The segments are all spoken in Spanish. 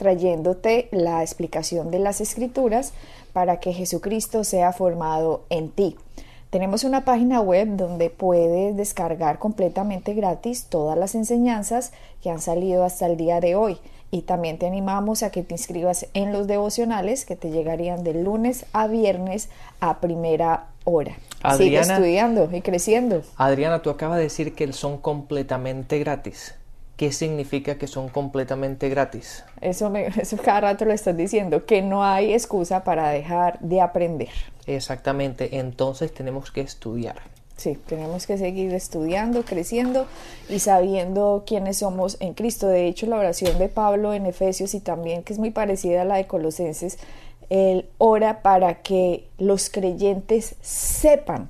trayéndote la explicación de las escrituras para que Jesucristo sea formado en ti. Tenemos una página web donde puedes descargar completamente gratis todas las enseñanzas que han salido hasta el día de hoy. Y también te animamos a que te inscribas en los devocionales que te llegarían de lunes a viernes a primera hora. Sigue estudiando y creciendo. Adriana, tú acabas de decir que son completamente gratis. ¿Qué significa que son completamente gratis? Eso, me, eso cada rato lo estás diciendo, que no hay excusa para dejar de aprender. Exactamente, entonces tenemos que estudiar. Sí, tenemos que seguir estudiando, creciendo y sabiendo quiénes somos en Cristo. De hecho, la oración de Pablo en Efesios y también, que es muy parecida a la de Colosenses, él ora para que los creyentes sepan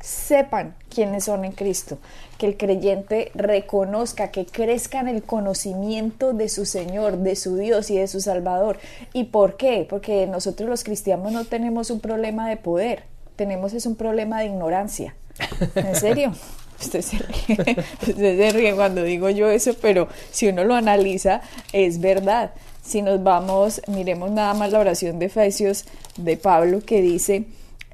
sepan quiénes son en Cristo, que el creyente reconozca, que crezca en el conocimiento de su Señor, de su Dios y de su Salvador. ¿Y por qué? Porque nosotros los cristianos no tenemos un problema de poder, tenemos es un problema de ignorancia. ¿En serio? Usted se, ríe, usted se ríe cuando digo yo eso, pero si uno lo analiza, es verdad. Si nos vamos, miremos nada más la oración de Efesios de Pablo que dice,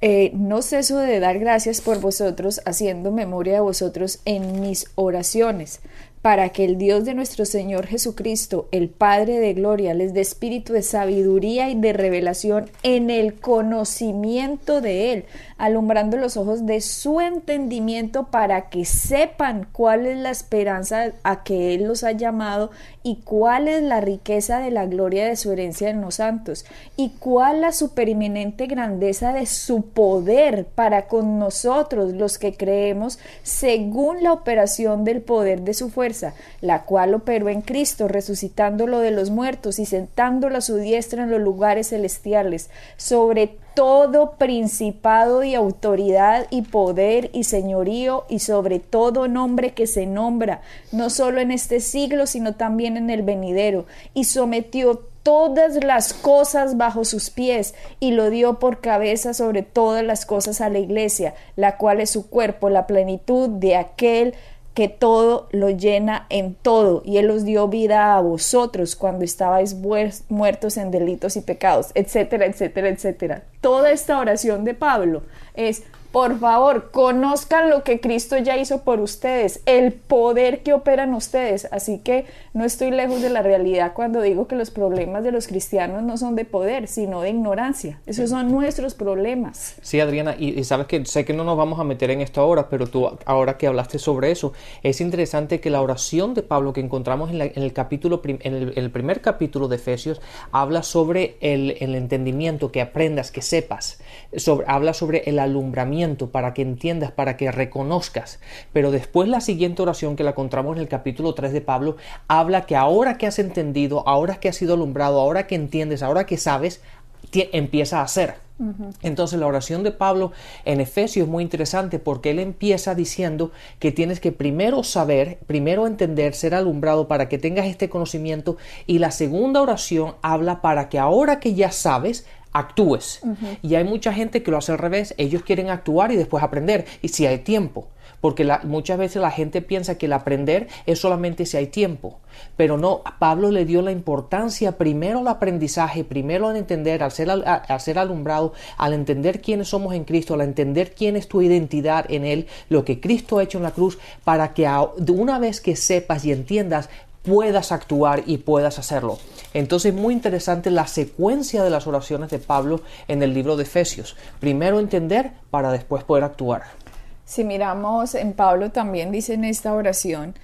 eh, no ceso de dar gracias por vosotros, haciendo memoria de vosotros en mis oraciones, para que el Dios de nuestro Señor Jesucristo, el Padre de Gloria, les dé espíritu de sabiduría y de revelación en el conocimiento de Él, alumbrando los ojos de su entendimiento para que sepan cuál es la esperanza a que Él los ha llamado y cuál es la riqueza de la gloria de su herencia en los santos y cuál la supereminente grandeza de su poder para con nosotros los que creemos según la operación del poder de su fuerza, la cual operó en Cristo resucitándolo de los muertos y sentándolo a su diestra en los lugares celestiales sobre todo principado y autoridad y poder y señorío y sobre todo nombre que se nombra, no solo en este siglo, sino también en el venidero, y sometió todas las cosas bajo sus pies y lo dio por cabeza sobre todas las cosas a la iglesia, la cual es su cuerpo, la plenitud de aquel que todo lo llena en todo, y Él os dio vida a vosotros cuando estabais muertos en delitos y pecados, etcétera, etcétera, etcétera. Toda esta oración de Pablo es por favor, conozcan lo que Cristo ya hizo por ustedes, el poder que operan ustedes. Así que no estoy lejos de la realidad cuando digo que los problemas de los cristianos no son de poder, sino de ignorancia. Esos son nuestros problemas. Sí, Adriana, y, sabes que sé que no nos vamos a meter en esto ahora, pero tú ahora que hablaste sobre eso, es interesante que la oración de Pablo que encontramos en, el capítulo, en el, primer capítulo de Efesios, habla sobre el, entendimiento, que aprendas, que sepas, habla sobre el alumbramiento para que entiendas, para que reconozcas. Pero después la siguiente oración que la encontramos en el capítulo 3 de Pablo habla que ahora que has entendido, ahora que has sido alumbrado, ahora que entiendes, ahora que sabes, empieza a hacer. Entonces la oración de Pablo en Efesios es muy interesante porque él empieza diciendo que tienes que primero saber, primero entender, ser alumbrado para que tengas este conocimiento y la segunda oración habla para que ahora que ya sabes, actúes. Y hay mucha gente que lo hace al revés, ellos quieren actuar y después aprender, y si hay tiempo. Porque muchas veces la gente piensa que el aprender es solamente si hay tiempo. Pero no, Pablo le dio la importancia primero al aprendizaje, primero al entender, al ser, al ser alumbrado, al entender quiénes somos en Cristo, al entender quién es tu identidad en Él, lo que Cristo ha hecho en la cruz, para que una vez que sepas y entiendas, puedas actuar y puedas hacerlo. Entonces muy interesante la secuencia de las oraciones de Pablo en el libro de Efesios. Primero entender para después poder actuar. Si miramos en Pablo también dice en esta oración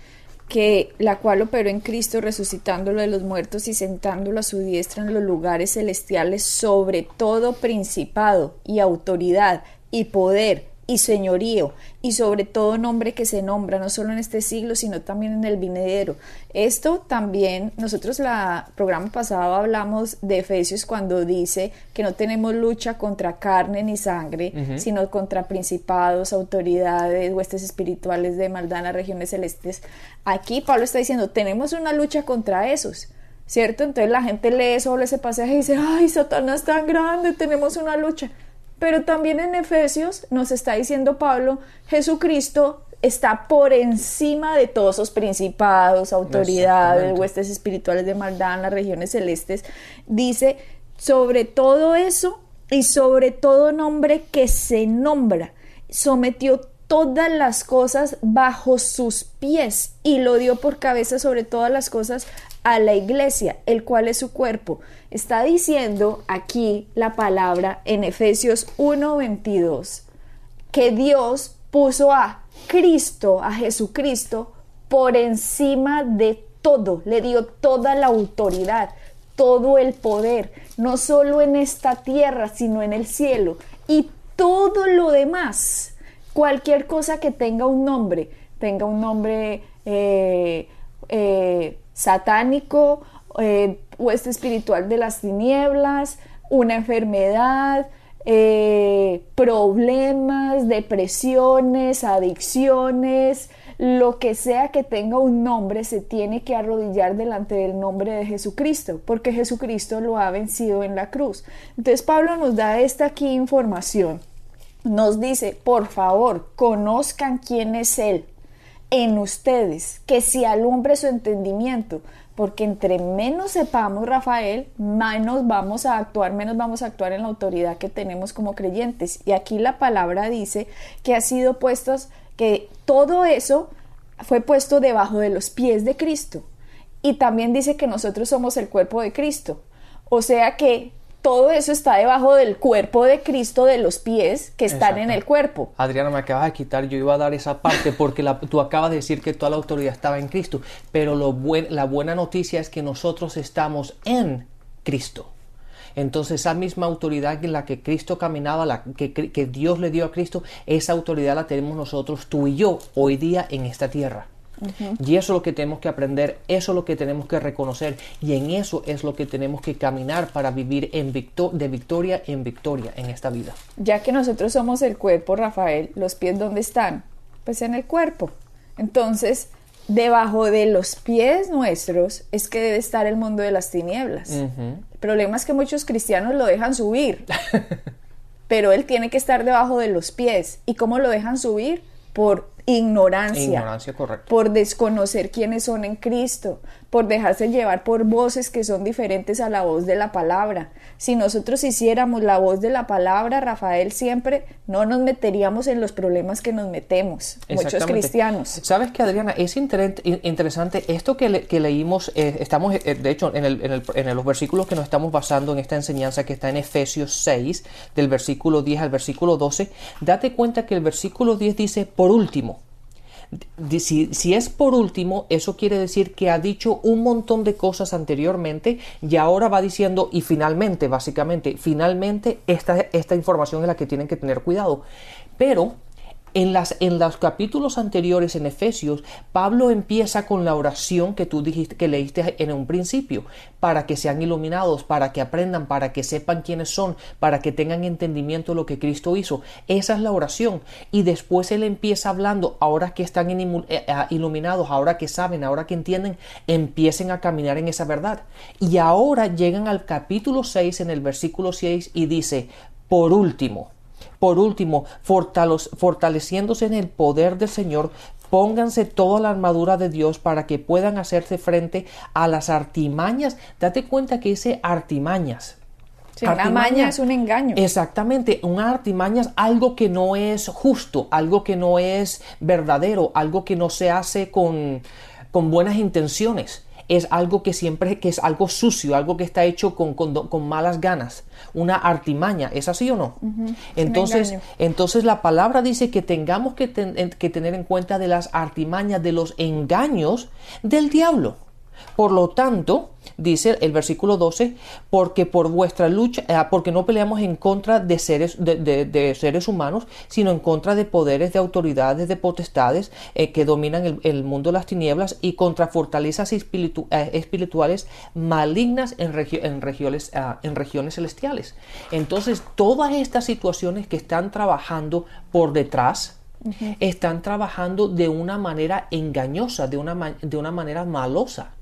que la cual operó en Cristo resucitándolo de los muertos y sentándolo a su diestra en los lugares celestiales sobre todo principado y autoridad y poder y señorío, y sobre todo nombre que se nombra, no solo en este siglo, sino también en el vinedero. Esto también, nosotros la programa pasado hablamos de Efesios cuando dice que no tenemos lucha contra carne ni sangre, sino contra principados, autoridades, huestes espirituales de maldad en las regiones celestes. Aquí Pablo está diciendo, tenemos una lucha contra esos. ¿Cierto? Entonces la gente lee sobre ese pasaje y dice, ay, Satanás tan grande, tenemos una lucha. Pero también en Efesios nos está diciendo Pablo, Jesucristo está por encima de todos esos principados, autoridades, huestes espirituales de maldad en las regiones celestes. Dice, sobre todo eso y sobre todo nombre que se nombra, sometió todas las cosas bajo sus pies y lo dio por cabeza sobre todas las cosas a la iglesia, el cual es su cuerpo. Está diciendo aquí la palabra en Efesios 1:22 que Dios puso a Cristo, a Jesucristo, por encima de todo, le dio toda la autoridad, todo el poder, no solo en esta tierra, sino en el cielo. Y todo lo demás, cualquier cosa que tenga un nombre, tenga un nombre eh, eh, satánico, eh, hueste espiritual de las tinieblas, una enfermedad, eh, problemas, depresiones, adicciones, lo que sea que tenga un nombre se tiene que arrodillar delante del nombre de Jesucristo, porque Jesucristo lo ha vencido en la cruz. Entonces Pablo nos da esta aquí información. Nos dice, por favor, conozcan quién es Él en ustedes, que se alumbre su entendimiento, porque entre menos sepamos, Rafael, menos vamos a actuar, menos vamos a actuar en la autoridad que tenemos como creyentes. Y aquí la palabra dice que ha sido puestos, que todo eso fue puesto debajo de los pies de Cristo. Y también dice que nosotros somos el cuerpo de Cristo. O sea que todo eso está debajo del cuerpo de Cristo, de los pies que están en el cuerpo. Adriana, me acabas de quitar, yo iba a dar esa parte porque tú acabas de decir que toda la autoridad estaba en Cristo, pero lo la buena noticia es que nosotros estamos en Cristo. Entonces esa misma autoridad en la que Cristo caminaba, la que, que Dios le dio a Cristo, esa autoridad la tenemos nosotros, tú y yo, hoy día en esta tierra. Y eso es lo que tenemos que aprender, eso es lo que tenemos que reconocer y en eso es lo que tenemos que caminar para vivir en de victoria en victoria en esta vida. Ya que nosotros somos el cuerpo, Rafael, ¿los pies dónde están? Pues en el cuerpo. Entonces, debajo de los pies nuestros es que debe estar el mundo de las tinieblas. El problema es que muchos cristianos lo dejan subir, pero él tiene que estar debajo de los pies. ¿Y cómo lo dejan subir? Por ignorancia, por desconocer quiénes son en Cristo, por dejarse llevar por voces que son diferentes a la voz de la palabra. Si nosotros hiciéramos la voz de la palabra, Rafael, siempre no nos meteríamos en los problemas que nos metemos, muchos cristianos. Sabes que, Adriana, es interesante esto que, leímos, eh, estamos, eh, de hecho, en, el, en, los versículos que nos estamos basando en esta enseñanza que está en Efesios 6, del versículo 10 al versículo 12, date cuenta que el versículo 10 dice, por último, si, es por último, eso quiere decir que ha dicho un montón de cosas anteriormente y ahora va diciendo y finalmente, básicamente, finalmente esta, esta información es la que tienen que tener cuidado. Pero en, las, en los capítulos anteriores en Efesios, Pablo empieza con la oración que tú dijiste que leíste en un principio, para que sean iluminados, para que aprendan, para que sepan quiénes son, para que tengan entendimiento de lo que Cristo hizo. Esa es la oración. Y después él empieza hablando, ahora que están eh, eh, iluminados, ahora que saben, ahora que entienden, empiecen a caminar en esa verdad. Y ahora llegan al capítulo 6 en el versículo 6 y dice, por último, por último, fortaleciéndose en el poder del Señor, pónganse toda la armadura de Dios para que puedan hacerse frente a las artimañas. Date cuenta que dice artimañas. artimaña es un engaño. Exactamente, una artimaña es algo que no es justo, algo que no es verdadero, algo que no se hace con, con buenas intenciones es algo que siempre que es algo sucio, algo que está hecho con, con, malas ganas, una artimaña, ¿es así o no? Entonces, entonces la palabra dice que tengamos que, que tener en cuenta de las artimañas, de los engaños del diablo. Por lo tanto, dice el versículo 12, porque por vuestra lucha, eh, porque no peleamos en contra de seres, de, seres humanos, sino en contra de poderes, de autoridades, de potestades eh, que dominan el, mundo de las tinieblas y contra fortalezas eh, espirituales malignas en, en, regiones, ah, en regiones celestiales. Entonces, todas estas situaciones que están trabajando por detrás, están trabajando de una manera engañosa, de una, de una manera malosa.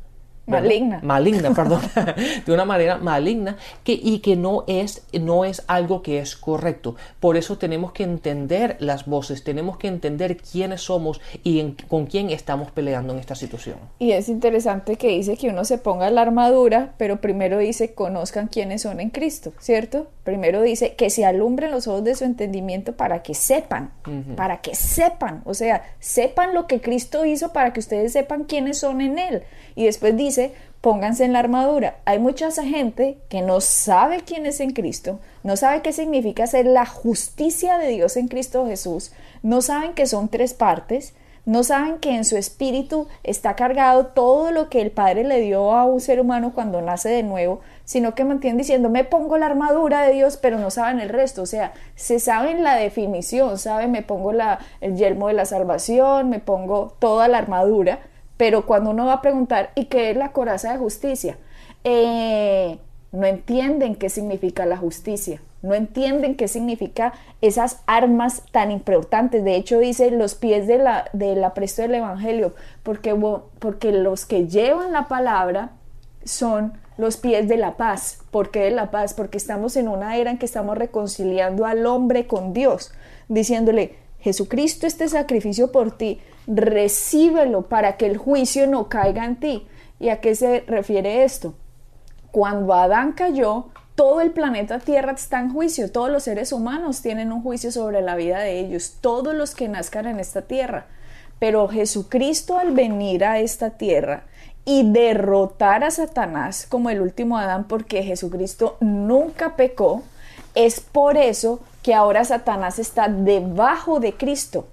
Maligna. Maligna, perdón. de una manera maligna que, y que no es, no es algo que es correcto. Por eso tenemos que entender las voces, tenemos que entender quiénes somos y con quién estamos peleando en esta situación. Y es interesante que dice que uno se ponga la armadura, pero primero dice conozcan quiénes son en Cristo, ¿cierto? Primero dice que se alumbren los ojos de su entendimiento para que sepan, para que sepan, o sea, sepan lo que Cristo hizo para que ustedes sepan quiénes son en Él. Y después dice, pónganse en la armadura. Hay mucha gente que no sabe quién es en Cristo, no sabe qué significa ser la justicia de Dios en Cristo Jesús, no saben que son tres partes, no saben que en su espíritu está cargado todo lo que el Padre le dio a un ser humano cuando nace de nuevo, sino que mantienen diciendo, me pongo la armadura de Dios, pero no saben el resto. O sea, se saben la definición, saben, me pongo la, el yelmo de la salvación, me pongo toda la armadura, pero cuando uno va a preguntar, ¿y qué es la coraza de justicia? Eh, no entienden qué significa la justicia, no entienden qué significa esas armas tan importantes. De hecho, dice los pies de la, del apresto del Evangelio, porque, porque los que llevan la palabra son los pies de la paz. ¿Por qué de la paz? Porque estamos en una era en que estamos reconciliando al hombre con Dios, diciéndole, Jesucristo, este sacrificio por ti, recíbelo para que el juicio no caiga en ti. ¿Y a qué se refiere esto? Cuando Adán cayó, todo el planeta Tierra está en juicio, todos los seres humanos tienen un juicio sobre la vida de ellos, todos los que nazcan en esta tierra. Pero Jesucristo al venir a esta tierra y derrotar a Satanás como el último Adán, porque Jesucristo nunca pecó, es por eso que ahora Satanás está debajo de Cristo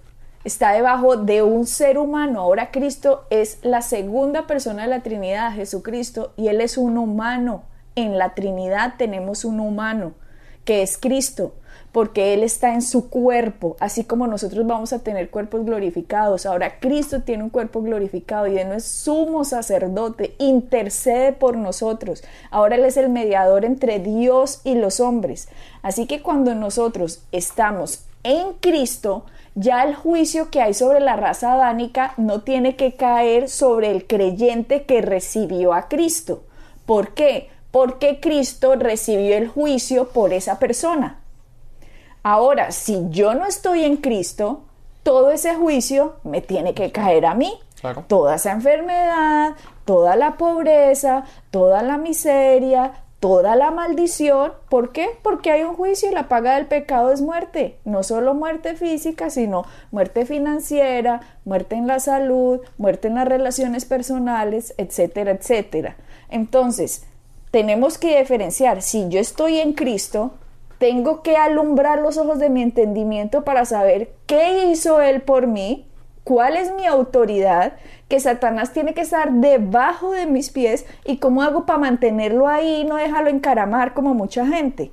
está debajo de un ser humano. Ahora Cristo es la segunda persona de la Trinidad, Jesucristo, y Él es un humano. En la Trinidad tenemos un humano, que es Cristo, porque Él está en su cuerpo, así como nosotros vamos a tener cuerpos glorificados. Ahora Cristo tiene un cuerpo glorificado y Él no es sumo sacerdote, intercede por nosotros. Ahora Él es el mediador entre Dios y los hombres. Así que cuando nosotros estamos en Cristo, ya el juicio que hay sobre la raza adánica no tiene que caer sobre el creyente que recibió a Cristo. ¿Por qué? Porque Cristo recibió el juicio por esa persona. Ahora, si yo no estoy en Cristo, todo ese juicio me tiene que caer a mí. Toda esa enfermedad, toda la pobreza, toda la miseria, toda la maldición. ¿Por qué? Porque hay un juicio y la paga del pecado es muerte. No solo muerte física, sino muerte financiera, muerte en la salud, muerte en las relaciones personales, etcétera, etcétera. Entonces, tenemos que diferenciar, si yo estoy en Cristo, tengo que alumbrar los ojos de mi entendimiento para saber qué hizo Él por mí, cuál es mi autoridad, que Satanás tiene que estar debajo de mis pies y cómo hago para mantenerlo ahí y no dejarlo encaramar como mucha gente.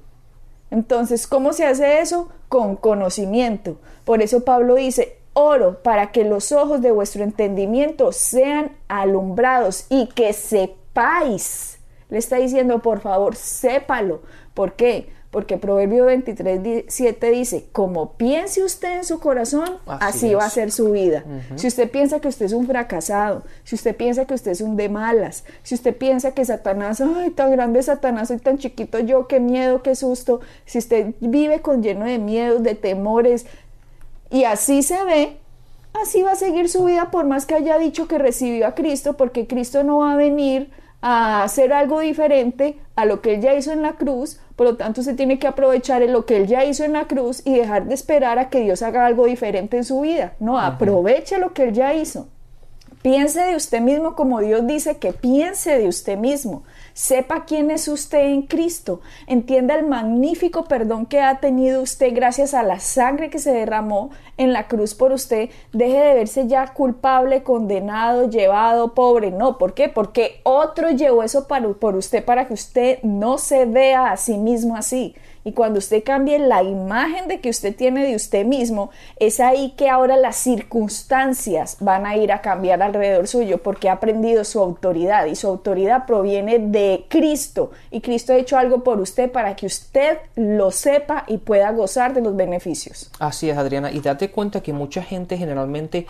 Entonces, ¿cómo se hace eso? Con conocimiento. Por eso Pablo dice, oro para que los ojos de vuestro entendimiento sean alumbrados y que sepáis. Le está diciendo, por favor, sépalo. ¿Por qué? Porque Proverbio 23, 7 dice, como piense usted en su corazón, así, va a ser su vida. Si usted piensa que usted es un fracasado, si usted piensa que usted es un de malas, si usted piensa que Satanás, ay, tan grande Satanás, soy tan chiquito yo, qué miedo, qué susto, si usted vive con lleno de miedos, de temores, y así se ve, así va a seguir su vida por más que haya dicho que recibió a Cristo, porque Cristo no va a venir a hacer algo diferente a lo que él ya hizo en la cruz, por lo tanto, se tiene que aprovechar en lo que él ya hizo en la cruz y dejar de esperar a que Dios haga algo diferente en su vida. No, aproveche lo que él ya hizo. Piense de usted mismo como Dios dice que piense de usted mismo. Sepa quién es usted en Cristo. Entienda el magnífico perdón que ha tenido usted gracias a la sangre que se derramó en la cruz por usted. Deje de verse ya culpable, condenado, llevado, pobre. No, ¿por qué? Porque otro llevó eso por usted para que usted no se vea a sí mismo así. Y cuando usted cambie la imagen de que usted tiene de usted mismo, es ahí que ahora las circunstancias van a ir a cambiar alrededor suyo porque ha aprendido su autoridad y su autoridad proviene de Cristo. Y Cristo ha hecho algo por usted para que usted lo sepa y pueda gozar de los beneficios. Así es, Adriana. Y date cuenta que mucha gente generalmente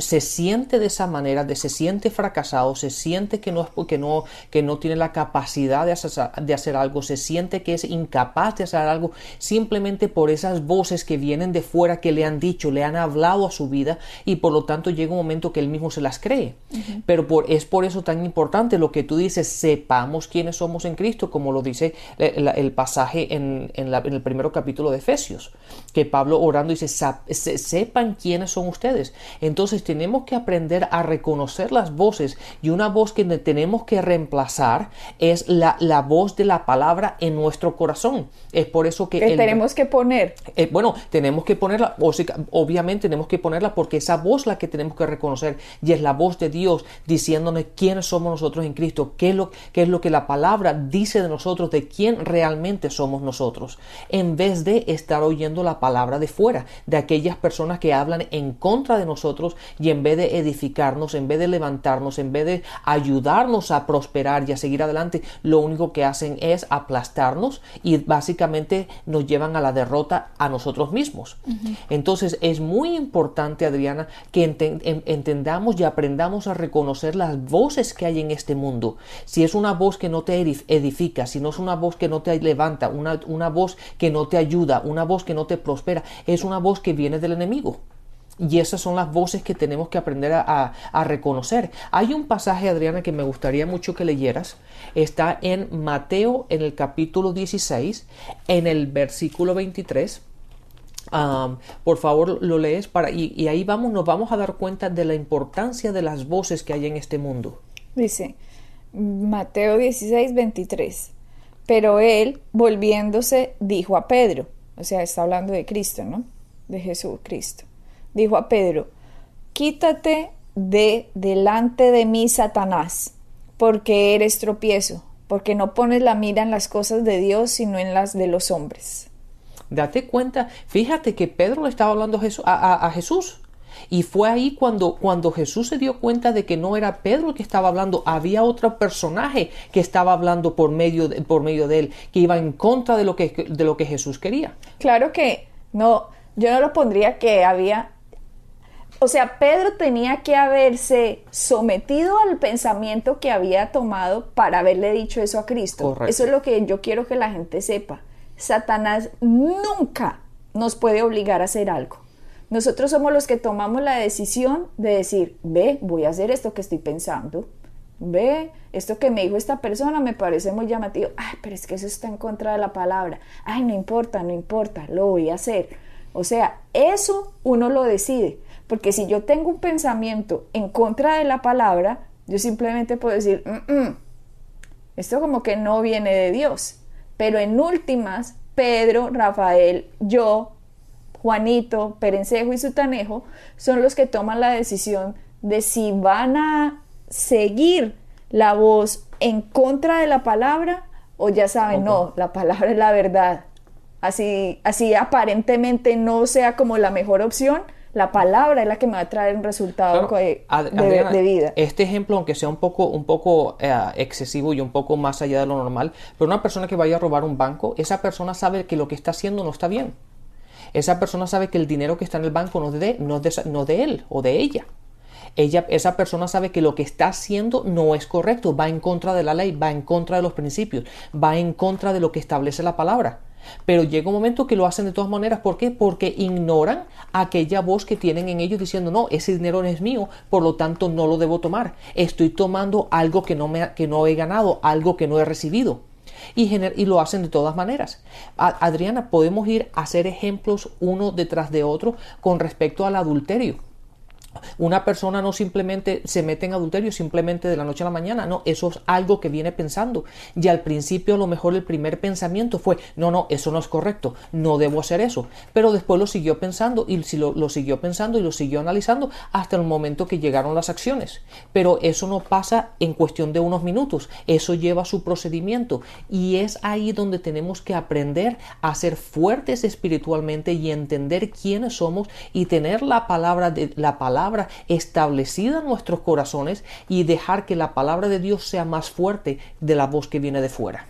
se siente de esa manera, de, se siente fracasado, se siente que no, que no, que no tiene la capacidad de hacer, de hacer algo, se siente que es incapaz de hacer algo simplemente por esas voces que vienen de fuera que le han dicho, le han hablado a su vida y por lo tanto llega un momento que él mismo se las cree. Pero por, es por eso tan importante lo que tú dices, sepamos quiénes somos en Cristo, como lo dice el, pasaje en, en, el primer capítulo de Efesios, que Pablo orando dice, sepan quiénes son ustedes. Entonces tenemos que aprender a reconocer las voces y una voz que tenemos que reemplazar es la, la voz de la palabra en nuestro corazón. Es por eso que... tenemos que poner. Eh, bueno, tenemos que ponerla, obviamente tenemos que ponerla porque esa voz la que tenemos que reconocer y es la voz de Dios diciéndonos quiénes somos nosotros en Cristo, qué es lo, qué es lo que la palabra dice de nosotros, de quién realmente somos nosotros, en vez de estar oyendo la palabra de fuera, de aquellas personas que hablan en contra de nosotros y en vez de edificarnos, en vez de levantarnos, en vez de ayudarnos a prosperar y a seguir adelante, lo único que hacen es aplastarnos y básicamente nos llevan a la derrota a nosotros mismos. Entonces es muy importante, Adriana, que entendamos y aprendamos a reconocer las voces que hay en este mundo. Si es una voz que no te edifica, si no es una voz que no te levanta, una, una voz que no te ayuda, una voz que no te prospera, es una voz que viene del enemigo. Y esas son las voces que tenemos que aprender a, reconocer. Hay un pasaje, Adriana, que me gustaría mucho que leyeras. Está en Mateo, en el capítulo 16, en el versículo 23. por favor lo lees para y, ahí vamos nos vamos a dar cuenta de la importancia de las voces que hay en este mundo dice Mateo 16 23 pero él volviéndose dijo a Pedro o sea está hablando de Cristo no de Jesús Cristo dijo a Pedro, quítate de delante de mí, Satanás, porque eres tropiezo, porque no pones la mira en las cosas de Dios, sino en las de los hombres. Date cuenta, fíjate que Pedro le estaba hablando a, Jesús. Y fue ahí cuando, cuando Jesús se dio cuenta de que no era Pedro el que estaba hablando, había otro personaje que estaba hablando por medio de, por medio de él, que iba en contra de lo que, de lo que Jesús quería. Claro que no, yo no lo pondría que había o sea, Pedro tenía que haberse sometido al pensamiento que había tomado para haberle dicho eso a Cristo. Eso es lo que yo quiero que la gente sepa. Satanás nunca nos puede obligar a hacer algo. Nosotros somos los que tomamos la decisión de decir, ve, voy a hacer esto que estoy pensando. Ve, esto que me dijo esta persona me parece muy llamativo. Ay, pero es que eso está en contra de la palabra. Ay, no importa, no importa, lo voy a hacer. O sea, eso uno lo decide. Porque si yo tengo un pensamiento en contra de la palabra, yo simplemente puedo decir, esto como que no viene de Dios. Pero en últimas, Pedro, Rafael, yo, Juanito, Perencejo y Sutanejo son los que toman la decisión de si van a seguir la voz en contra de la palabra o ya saben, no, la palabra es la verdad. Así, así aparentemente no sea como la mejor opción, la palabra es la que me va a traer un resultado de, vida. Este ejemplo, aunque sea un poco, un poco eh, excesivo y un poco más allá de lo normal, pero una persona que vaya a robar un banco, esa persona sabe que lo que está haciendo no está bien. Esa persona sabe que el dinero que está en el banco no es de, no de, no de él o de ella. Ella, esa persona sabe que lo que está haciendo no es correcto, va en contra de la ley, va en contra de los principios, va en contra de lo que establece la palabra. Pero llega un momento que lo hacen de todas maneras. ¿Por qué? Porque ignoran aquella voz que tienen en ellos diciendo, no, ese dinero no es mío, por lo tanto no lo debo tomar. Estoy tomando algo que no, que no he ganado, algo que no he recibido. Y, y, lo hacen de todas maneras. Adriana, podemos ir a hacer ejemplos uno detrás de otro con respecto al adulterio. Una persona no simplemente se mete en adulterio simplemente de la noche a la mañana, no, eso es algo que viene pensando. Y al principio a lo mejor el primer pensamiento fue, no, no, eso no es correcto, no debo hacer eso. Pero después lo siguió pensando y lo, lo siguió pensando y lo siguió analizando hasta el momento que llegaron las acciones. Pero eso no pasa en cuestión de unos minutos, eso lleva su procedimiento y es ahí donde tenemos que aprender a ser fuertes espiritualmente y entender quiénes somos y tener la palabra de la palabra establecida en nuestros corazones y dejar que la palabra de Dios sea más fuerte de la voz que viene de fuera.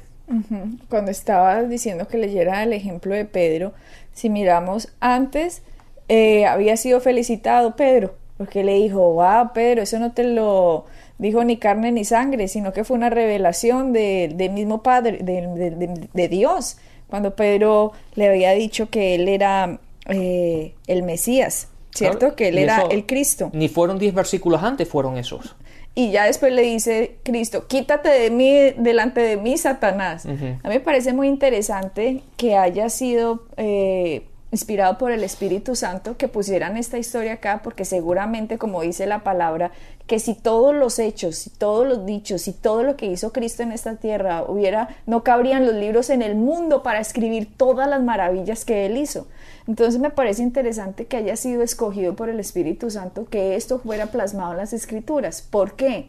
Cuando estaba diciendo que leyera el ejemplo de Pedro, si miramos antes, eh, había sido felicitado Pedro, porque le dijo, wow, Pedro, eso no te lo dijo ni carne ni sangre, sino que fue una revelación del mismo Padre, de, Dios, cuando Pedro le había dicho que él era eh, el Mesías. ¿Cierto? que él era el Cristo. Ni fueron diez versículos antes, fueron esos. Y ya después le dice Cristo, quítate de mí, delante de mí, Satanás. A mí me parece muy interesante que haya sido eh, inspirado por el Espíritu Santo que pusieran esta historia acá, porque seguramente, como dice la palabra, que si todos los hechos, si todos los dichos, si todo lo que hizo Cristo en esta tierra hubiera, no cabrían los libros en el mundo para escribir todas las maravillas que Él hizo. Entonces me parece interesante que haya sido escogido por el Espíritu Santo que esto fuera plasmado en las Escrituras. ¿Por qué?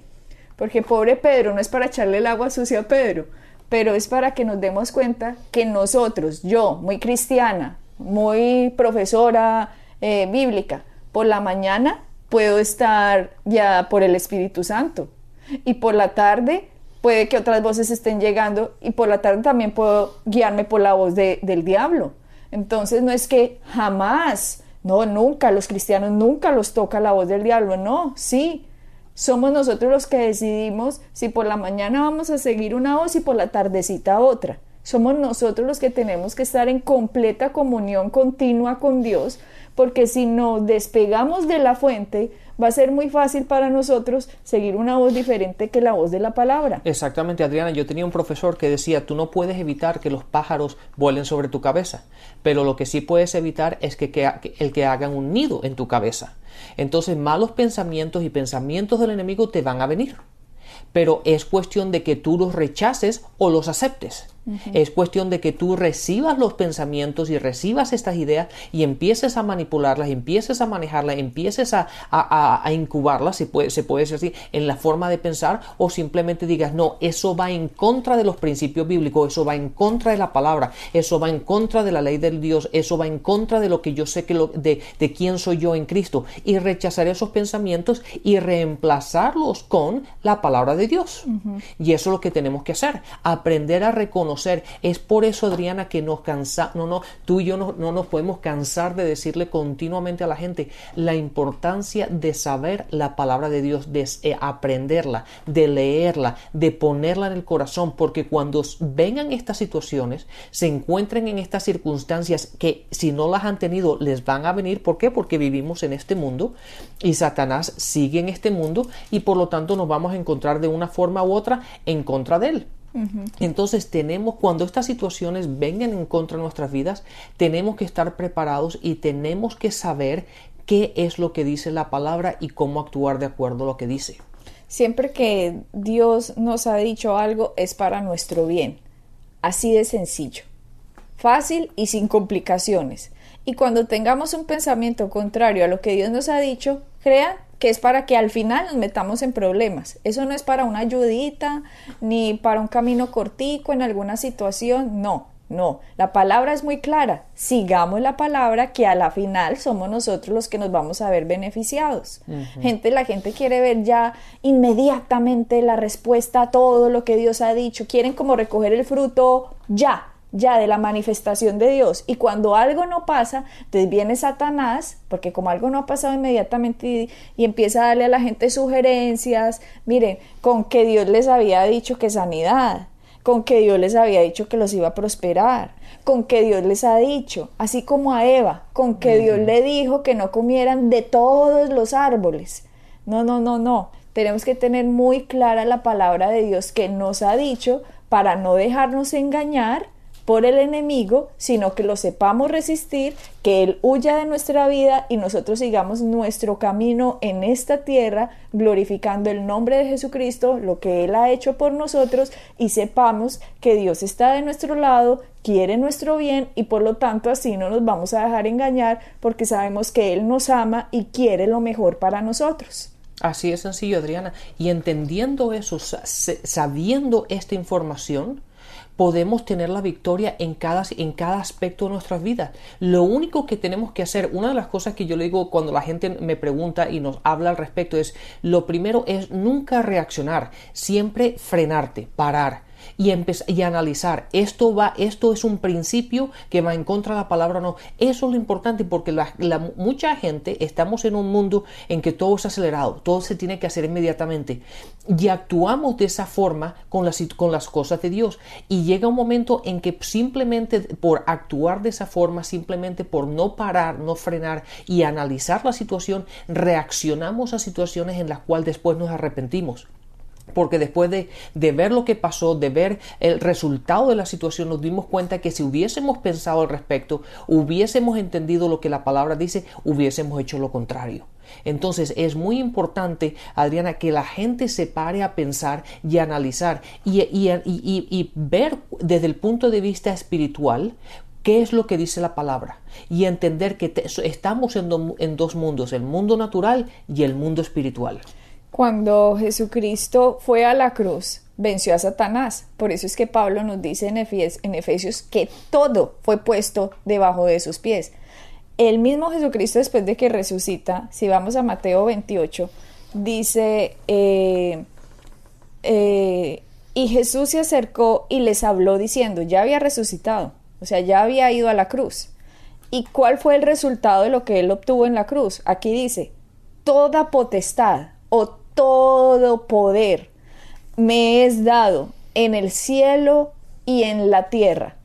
Porque pobre Pedro no es para echarle el agua sucia a Pedro, pero es para que nos demos cuenta que nosotros, yo, muy cristiana, muy profesora eh, bíblica, por la mañana puedo estar ya por el Espíritu Santo y por la tarde puede que otras voces estén llegando y por la tarde también puedo guiarme por la voz del diablo. Entonces no es que jamás, no, nunca, los cristianos nunca los toca la voz del diablo, no, sí. Somos nosotros los que decidimos si por la mañana vamos a seguir una voz y por la tardecita otra. Somos nosotros los que tenemos que estar en completa comunión continua con Dios, porque si nos despegamos de la fuente, va a ser muy fácil para nosotros seguir una voz diferente que la voz de la palabra. Exactamente, Adriana. Yo tenía un profesor que decía, tú no puedes evitar que los pájaros vuelen sobre tu cabeza, pero lo que sí puedes evitar es que, el que hagan un nido en tu cabeza. Entonces, malos pensamientos y pensamientos del enemigo te van a venir pero es cuestión de que tú los rechaces o los aceptes. Es cuestión de que tú recibas los pensamientos y recibas estas ideas y empieces a manipularlas, empieces a manejarlas, empieces a, a, incubarlas, si puede, se puede decir así, en la forma de pensar o simplemente digas, no, eso va en contra de los principios bíblicos, eso va en contra de la palabra, eso va en contra de la ley del Dios, eso va en contra de lo que yo sé que lo, de, de quién soy yo en Cristo y rechazar esos pensamientos y reemplazarlos con la palabra de Dios. Y eso es lo que tenemos que hacer, aprender a reconocer es por eso, Adriana, que nos cansa, no, no, tú y yo no, no nos podemos cansar de decirle continuamente a la gente la importancia de saber la palabra de Dios, de eh, aprenderla, de leerla, de ponerla en el corazón, porque cuando vengan estas situaciones, se encuentren en estas circunstancias que si no las han tenido, les van a venir. ¿Por qué? Porque vivimos en este mundo y Satanás sigue en este mundo y por lo tanto nos vamos a encontrar de una forma u otra en contra de él. Entonces tenemos, cuando estas situaciones vengan en contra de nuestras vidas, tenemos que estar preparados y tenemos que saber qué es lo que dice la palabra y cómo actuar de acuerdo a lo que dice. Siempre que Dios nos ha dicho algo es para nuestro bien. Así de sencillo. Fácil y sin complicaciones. Y cuando tengamos un pensamiento contrario a lo que Dios nos ha dicho, crean que es para que al final nos metamos en problemas. Eso no es para una ayudita ni para un camino cortico en alguna situación, no. No, la palabra es muy clara. Sigamos la palabra que a la final somos nosotros los que nos vamos a ver beneficiados. Gente, la gente quiere ver ya inmediatamente la respuesta a todo lo que Dios ha dicho. Quieren como recoger el fruto ya ya de la manifestación de Dios. Y cuando algo no pasa, entonces viene Satanás, porque como algo no ha pasado inmediatamente y, empieza a darle a la gente sugerencias, miren, con que Dios les había dicho que sanidad, con que Dios les había dicho que los iba a prosperar, con que Dios les ha dicho, así como a Eva, con que Dios le dijo que no comieran de todos los árboles. No, no, no, no. Tenemos que tener muy clara la palabra de Dios que nos ha dicho para no dejarnos engañar por el enemigo, sino que lo sepamos resistir, que Él huya de nuestra vida y nosotros sigamos nuestro camino en esta tierra, glorificando el nombre de Jesucristo, lo que Él ha hecho por nosotros y sepamos que Dios está de nuestro lado, quiere nuestro bien y por lo tanto así no nos vamos a dejar engañar porque sabemos que Él nos ama y quiere lo mejor para nosotros. Así es sencillo, Adriana. Y entendiendo eso, sabiendo esta información, podemos tener la victoria en cada, en cada aspecto de nuestras vidas. Lo único que tenemos que hacer, una de las cosas que yo le digo cuando la gente me pregunta y nos habla al respecto es, lo primero es nunca reaccionar, siempre frenarte, parar y, y analizar, esto va, esto es un principio que va en contra de la palabra no. Eso es lo importante porque la, mucha gente estamos en un mundo en que todo es acelerado, todo se tiene que hacer inmediatamente y actuamos de esa forma con las, con las cosas de Dios y llega un momento en que simplemente por actuar de esa forma, simplemente por no parar, no frenar y analizar la situación, reaccionamos a situaciones en las cuales después nos arrepentimos. Porque después de, ver lo que pasó, de ver el resultado de la situación, nos dimos cuenta que si hubiésemos pensado al respecto, hubiésemos entendido lo que la palabra dice, hubiésemos hecho lo contrario. Entonces es muy importante, Adriana, que la gente se pare a pensar y analizar y, y ver desde el punto de vista espiritual qué es lo que dice la palabra y entender que estamos en dos mundos, el mundo natural y el mundo espiritual. Cuando Jesucristo fue a la cruz, venció a Satanás. Por eso es que Pablo nos dice en, Efesios que todo fue puesto debajo de sus pies. El mismo Jesucristo después de que resucita, si vamos a Mateo 28, dice, eh, eh, y Jesús se acercó y les habló diciendo, ya había resucitado, o sea, ya había ido a la cruz. ¿Y cuál fue el resultado de lo que él obtuvo en la cruz? Aquí dice, toda potestad o todo poder me es dado en el cielo y en la tierra.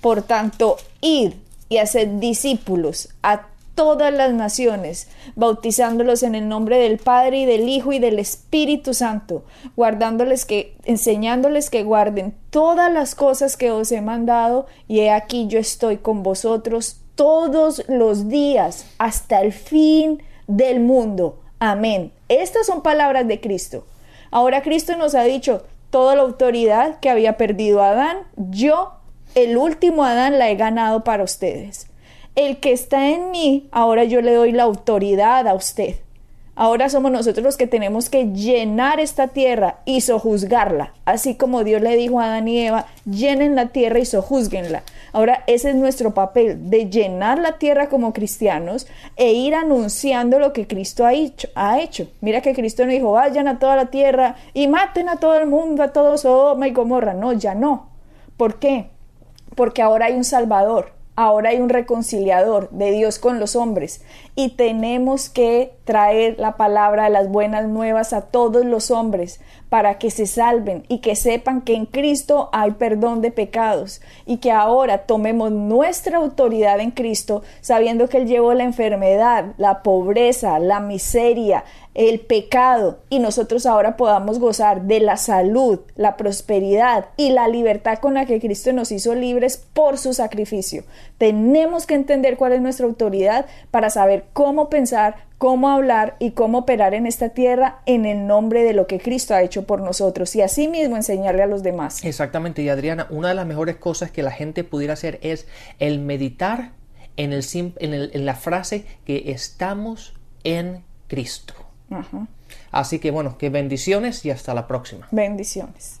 Por tanto, id y haced discípulos a todas las naciones, bautizándolos en el nombre del Padre y del Hijo y del Espíritu Santo, guardándoles que, enseñándoles que guarden todas las cosas que os he mandado, y he aquí yo estoy con vosotros todos los días hasta el fin del mundo. Amén. Estas son palabras de Cristo. Ahora Cristo nos ha dicho, toda la autoridad que había perdido Adán, yo, el último Adán, la he ganado para ustedes. El que está en mí, ahora yo le doy la autoridad a usted. Ahora somos nosotros los que tenemos que llenar esta tierra y sojuzgarla, así como Dios le dijo a Adán y Eva, llenen la tierra y sojuzguenla. Ahora ese es nuestro papel, de llenar la tierra como cristianos e ir anunciando lo que Cristo ha hecho. Mira que Cristo no dijo, vayan a toda la tierra y maten a todo el mundo, a todos Sodoma y Gomorra. No, ya no. ¿Por qué? Porque ahora hay un Salvador, Ahora hay un reconciliador de Dios con los hombres y tenemos que traer la palabra de las buenas nuevas a todos los hombres para que se salven y que sepan que en Cristo hay perdón de pecados y que ahora tomemos nuestra autoridad en Cristo sabiendo que Él llevó la enfermedad, la pobreza, la miseria, el pecado y nosotros ahora podamos gozar de la salud, la prosperidad y la libertad con la que Cristo nos hizo libres por su sacrificio. Tenemos que entender cuál es nuestra autoridad para saber cómo pensar, cómo hablar y cómo operar en esta tierra en el nombre de lo que Cristo ha hecho por nosotros y asimismo enseñarle a los demás. Exactamente, y Adriana, una de las mejores cosas que la gente pudiera hacer es el meditar en, el, en, en la frase que estamos en Cristo. Así que bueno, que bendiciones y hasta la próxima. Bendiciones.